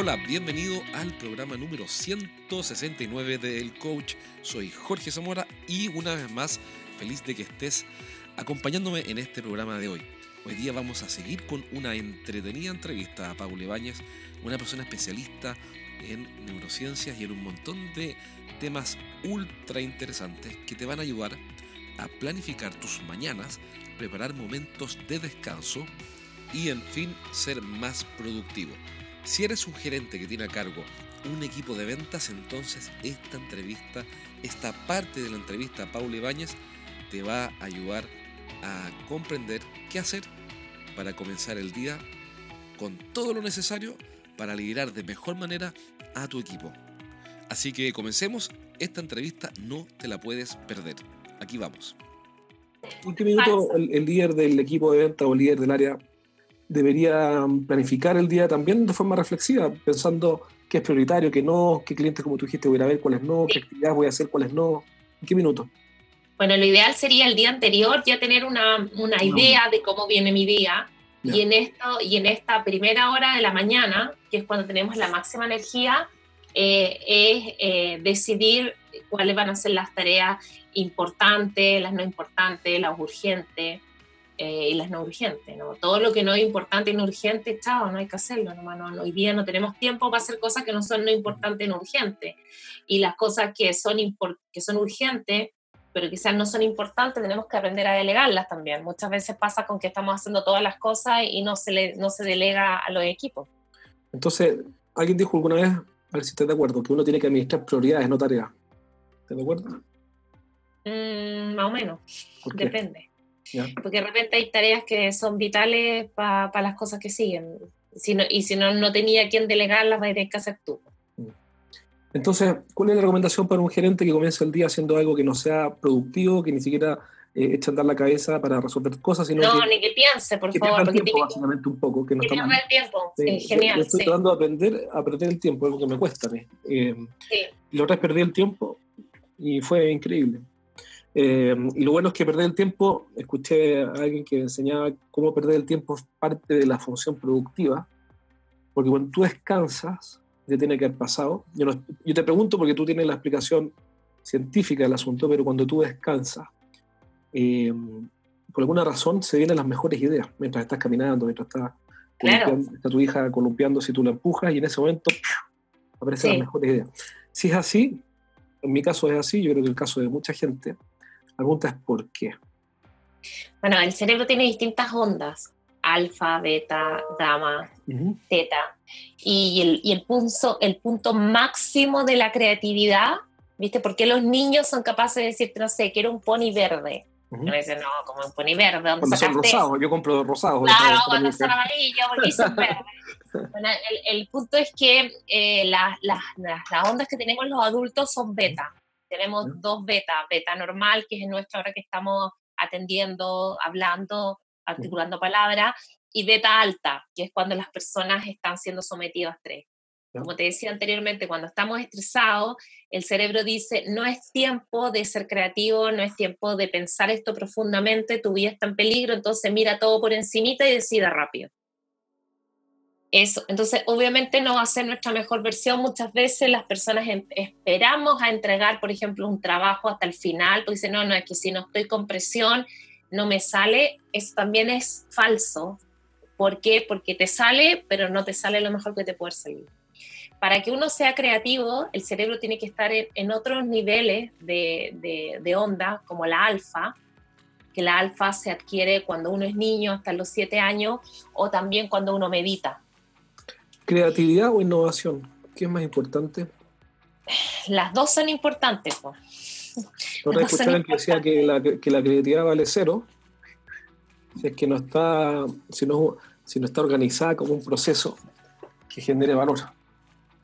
Hola, bienvenido al programa número 169 del Coach. Soy Jorge Zamora y una vez más feliz de que estés acompañándome en este programa de hoy. Hoy día vamos a seguir con una entretenida entrevista a Paula Ibáñez, una persona especialista en neurociencias y en un montón de temas ultra interesantes que te van a ayudar a planificar tus mañanas, preparar momentos de descanso y en fin ser más productivo. Si eres un gerente que tiene a cargo un equipo de ventas, entonces esta entrevista, esta parte de la entrevista a Paula Ibáñez te va a ayudar a comprender qué hacer para comenzar el día con todo lo necesario para liderar de mejor manera a tu equipo. Así que comencemos, esta entrevista no te la puedes perder. Aquí vamos. ¿En qué minuto el, el líder del equipo de venta o el líder del área debería planificar el día también de forma reflexiva, pensando qué es prioritario, qué no, qué clientes, como tú dijiste, voy a ver cuáles no, qué actividades voy a hacer, cuáles no. ¿En qué minuto? Bueno, lo ideal sería el día anterior ya tener una, una idea de cómo viene mi día. Y en, esto, y en esta primera hora de la mañana, que es cuando tenemos la máxima energía, eh, es eh, decidir cuáles van a ser las tareas importantes, las no importantes, las urgentes, eh, y las no urgentes, ¿no? Todo lo que no es importante y no urgente, chao, no hay que hacerlo, no, no, hoy día no tenemos tiempo para hacer cosas que no son no importantes ni urgentes. Y las cosas que son, que son urgentes, pero quizás no son importantes, tenemos que aprender a delegarlas también. Muchas veces pasa con que estamos haciendo todas las cosas y no se, le, no se delega a los equipos. Entonces, alguien dijo alguna vez, a ver si estás de acuerdo, que uno tiene que administrar prioridades, no tareas. ¿Estás de acuerdo? Mm, más o menos, depende. Porque de repente hay tareas que son vitales para las cosas que siguen. Si y si no, no tenía quien delegarlas, vas a tener que hacer tú. Entonces, ¿cuál es la recomendación para un gerente que comienza el día haciendo algo que no sea productivo, que ni siquiera eh, eche a andar la cabeza para resolver cosas, sino no, ni que piense, por favor. Que tiempo, básicamente, un poco. Que, no que el tiempo, sí, genial. estoy tratando de aprender a perder el tiempo, algo que me cuesta. Eh, sí. La otra vez perdí el tiempo y fue increíble. Eh, y lo bueno es que perder el tiempo, escuché a alguien que enseñaba cómo perder el tiempo es parte de la función productiva, porque cuando tú descansas, ya tiene que haber pasado. Yo, yo te pregunto porque tú tienes la explicación científica del asunto, pero cuando tú descansas, eh, por alguna razón se vienen las mejores ideas mientras estás caminando, mientras estás está tu hija columpiando si tú la empujas y en ese momento aparecen las mejores ideas. Si es así, en mi caso es así, yo creo que el caso de mucha gente, la pregunta es ¿por qué? Bueno, el cerebro tiene distintas ondas, alfa, beta, gamma, teta. Y, el, y el, punto, el punto máximo de la creatividad, ¿viste? Porque los niños son capaces de decir, no sé, quiero un pony verde. me dicen, no, como un pony verde. ¿dónde cuando son rosados, yo compro rosados. Claro, cuando son amarillos, porque son verdes. bueno, el, el, punto es que eh, las, las, las ondas que tenemos los adultos son beta. Tenemos dos beta, beta normal, que es nuestra hora que estamos atendiendo, hablando, articulando palabras, y beta alta, que es cuando las personas están siendo sometidas a estrés. Como te decía anteriormente, cuando estamos estresados, el cerebro dice, no es tiempo de ser creativo, no es tiempo de pensar esto profundamente, tu vida está en peligro, entonces mira todo por encimita y decida rápido. Entonces obviamente no va a ser nuestra mejor versión. Muchas veces las personas esperamos a entregar, por ejemplo, un trabajo hasta el final, porque dicen, no, no, es que si no estoy con presión, no me sale. Eso también es falso. ¿Por qué? Porque te sale, pero no te sale lo mejor que te puede salir. Para que uno sea creativo, el cerebro tiene que estar en, otros niveles de, de, onda, como la alfa, que la alfa se adquiere cuando uno es niño hasta los siete años o también cuando uno medita ¿Creatividad o innovación? ¿Qué es más importante? Las dos son importantes. Ahora escucharon que decía que la, que la, creatividad vale cero. Si es que no está, si no, si no está organizada como un proceso que genere valor.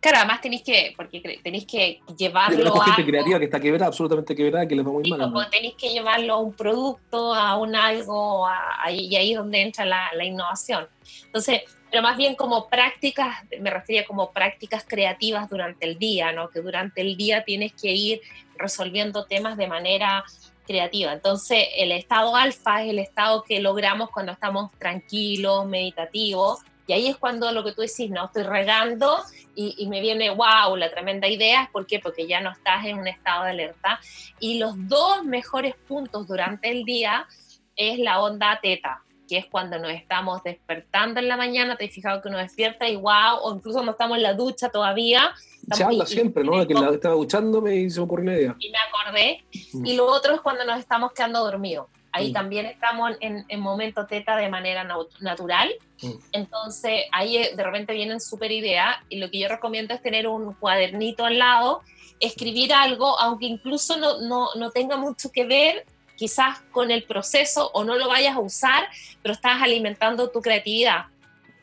Claro, además tenéis que, porque tenéis que llevarlo a. gente creativa que está quebrada, absolutamente quebrada, que le va muy mal. Pues, tenéis que llevarlo a un producto, a un algo, y ahí es donde entra la, la innovación. Entonces, pero más bien como prácticas, me refería como prácticas creativas durante el día, ¿no? Que durante el día tienes que ir resolviendo temas de manera creativa. Entonces, el estado alfa es el estado que logramos cuando estamos tranquilos, meditativos, Y ahí es cuando lo que tú decís, no, estoy regando y, me viene, wow, la tremenda idea. ¿Por qué? Porque ya no estás en un estado de alerta. Y los dos mejores puntos durante el día es la onda teta, que es cuando nos estamos despertando en la mañana, te has fijado que uno despierta y wow, o incluso cuando estamos en la ducha todavía. Se habla siempre, ¿no? De que la, estaba duchándome y se me ocurrió una idea. Y me acordé. Mm. Y lo otro es cuando nos estamos quedando dormidos. Ahí mm. también estamos en, en, momento teta de manera natural. Mm. Entonces ahí eh, de repente vienen súper ideas y lo que yo recomiendo es tener un cuadernito al lado, escribir algo, aunque incluso no, no, no tenga mucho que ver quizás con el proceso o no lo vayas a usar, pero estás alimentando tu creatividad.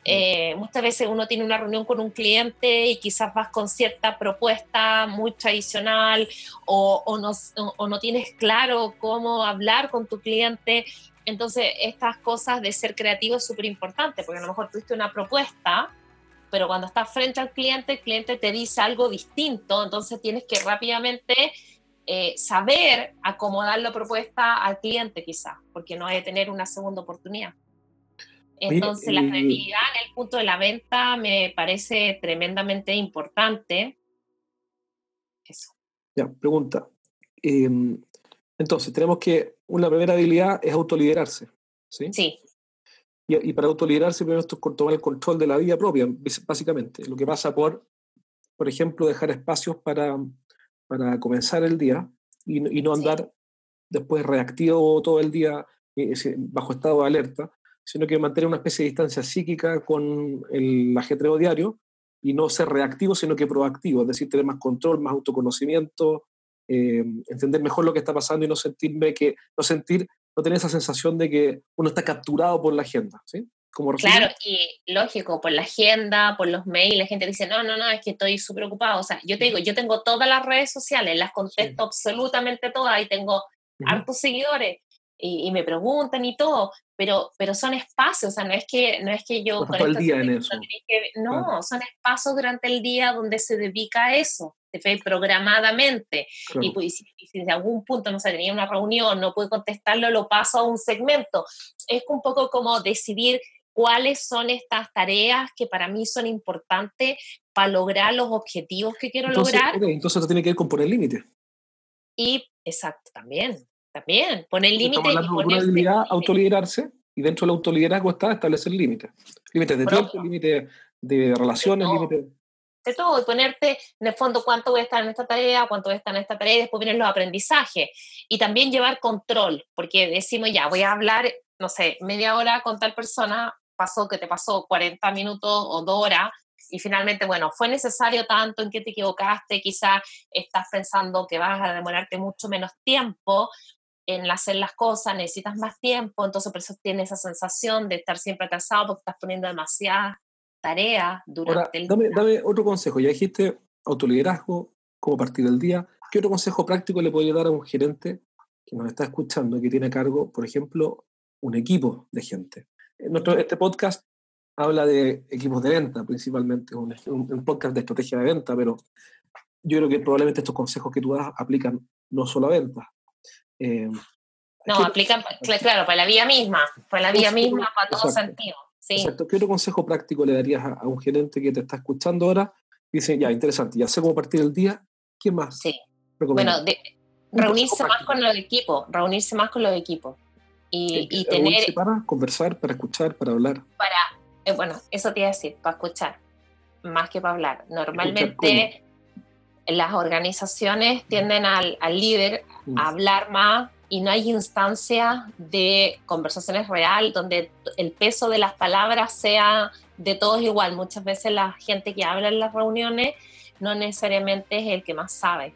Eh, muchas veces uno tiene una reunión con un cliente y quizás vas con cierta propuesta muy tradicional o, o, no, o, no, tienes claro cómo hablar con tu cliente. Entonces, estas cosas de ser creativo es súper importante porque a lo mejor tuviste una propuesta, pero cuando estás frente al cliente, el cliente te dice algo distinto, entonces tienes que rápidamente eh, saber acomodar la propuesta al cliente quizás, porque no hay que tener una segunda oportunidad. Entonces, la creatividad en el punto de la venta me parece tremendamente importante. Eso. Ya, pregunta. Em, entonces, tenemos que una primera habilidad es autoliderarse. Sí. Sí. Y, y para autoliderarse, primero esto es tomar el control de la vida propia, básicamente. Lo que pasa por, por ejemplo, dejar espacios para para comenzar el día y, no andar después reactivo todo el día eh, bajo estado de alerta, sino que mantener una especie de distancia psíquica con el ajetreo diario y no ser reactivo, sino que proactivo, es decir, tener más control, más autoconocimiento, eh, entender mejor lo que está pasando y no sentirme que, no sentir, no tener esa sensación de que uno está capturado por la agenda, ¿sí? Claro, y lógico, por la agenda, por los mails, la gente dice, no, no, no, es que estoy súper ocupado. O sea, yo te digo, yo tengo todas las redes sociales, las contesto absolutamente todas y tengo hartos seguidores y, me preguntan y todo, pero, pero son espacios, o sea, no es que, no es que yo... Con el día en eso. no, son espacios durante el día donde se dedica a eso programadamente. Y, pues, si, si, de algún punto no se tenía una reunión, no pude contestarlo, lo paso a un segmento. Es un poco como decidir cuáles son estas tareas que para mí son importantes para lograr los objetivos que quiero lograr. entonces esto tiene que ver con poner límites. Y, exacto, también, también, poner límites. habilidad, autoliderarse, y dentro del autoliderazgo está establecer límites. Límites de tiempo, límites de relaciones, límites de todo y ponerte en el fondo cuánto voy a estar en esta tarea, cuánto voy a estar en esta tarea y después vienen los aprendizajes y también llevar control, porque decimos ya, voy a hablar, no sé, media hora con tal persona, pasó que te pasó 40 minutos o dos horas y finalmente, bueno, fue necesario tanto en que te equivocaste, quizás estás pensando que vas a demorarte mucho menos tiempo en hacer las cosas, necesitas más tiempo, entonces por eso tienes esa sensación de estar siempre atrasado porque estás poniendo demasiadas tareas durante el día. Dame otro consejo, ya dijiste autoliderazgo, cómo partir el día. ¿Qué otro consejo práctico le podría dar a un gerente que nos está escuchando, que tiene a cargo, por ejemplo, un equipo de gente? Nuestro, este podcast habla de equipos de venta principalmente, un, un, podcast de estrategia de venta, pero yo creo que probablemente estos consejos que tú das aplican no solo a ventas. Eh, no, aplican, claro, para la vida misma, para la vida misma, para todo sentido. Exacto. ¿Qué otro consejo práctico le darías a, un gerente que te está escuchando ahora? dice, ya, interesante, ya sé cómo partir el día, ¿qué más? Sí. Bueno, reunirse más con los equipos, reunirse más con los equipos. Y, y tener... Para conversar, para escuchar, para hablar. Para, eh, bueno, eso te iba a decir, para escuchar, más que para hablar. Normalmente las organizaciones tienden al, al líder a hablar más y no hay instancia de conversaciones real donde el peso de las palabras sea de todos igual. Muchas veces la gente que habla en las reuniones no necesariamente es el que más sabe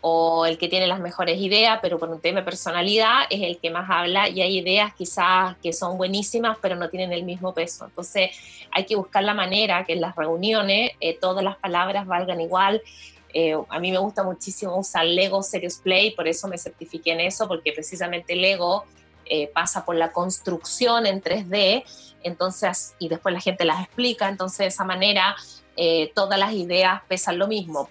o el que tiene las mejores ideas, pero por un tema de personalidad es el que más habla y hay ideas quizás que son buenísimas, pero no tienen el mismo peso. Entonces hay que buscar la manera que en las reuniones eh, todas las palabras valgan igual eh, a mí me gusta muchísimo usar Lego Serious Play, por eso me certifiqué en eso, porque precisamente Lego eh, pasa por la construcción en 3D, entonces, y después la gente las explica, entonces de esa manera eh, todas las ideas pesan lo mismo.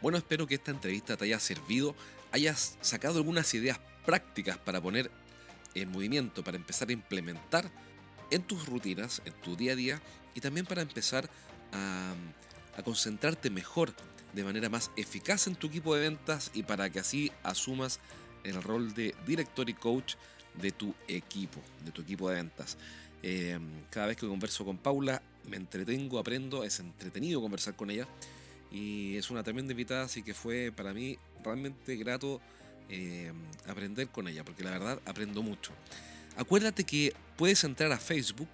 Bueno, espero que esta entrevista te haya servido, hayas sacado algunas ideas prácticas para poner en movimiento, para empezar a implementar en tus rutinas, en tu día a día y también para empezar a, concentrarte mejor de manera más eficaz en tu equipo de ventas y para que así asumas el rol de director y coach de tu equipo, de tu equipo de ventas. Eh, cada vez que converso con Paula me entretengo, aprendo, es entretenido conversar con ella y es una tremenda invitada, así que fue para mí realmente grato eh, aprender con ella, porque la verdad aprendo mucho. Acuérdate que puedes entrar a Facebook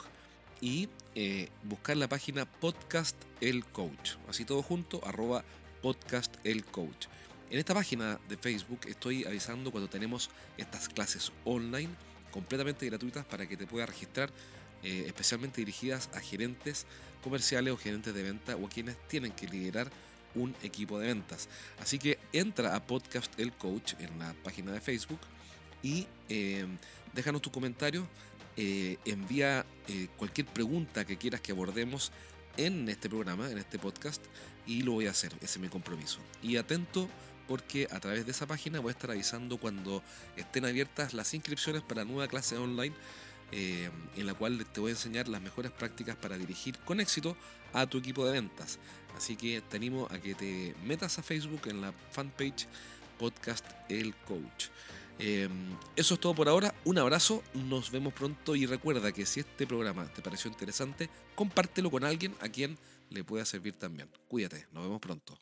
y eh, buscar la página Podcast El Coach, así todo junto, arroba Podcast El Coach. En esta página de Facebook estoy avisando cuando tenemos estas clases online completamente gratuitas para que te puedas registrar, eh, especialmente dirigidas a gerentes comerciales o gerentes de venta o a quienes tienen que liderar un equipo de ventas. Así que entra a Podcast El Coach en la página de Facebook y eh, déjanos tu comentario, eh, envía cualquier pregunta que quieras que abordemos en este programa, en este podcast, y lo voy a hacer, ese es mi compromiso. Y atento porque a través de esa página voy a estar avisando cuando estén abiertas las inscripciones para la nueva clase online eh, en la cual te voy a enseñar las mejores prácticas para dirigir con éxito a tu equipo de ventas. Así que te animo a que te metas a Facebook en la fanpage podcast El Coach. Eh, eso es todo por ahora. Un abrazo, nos vemos pronto y recuerda que si este programa te pareció interesante, compártelo con alguien a quien le pueda servir también. Cuídate, nos vemos pronto.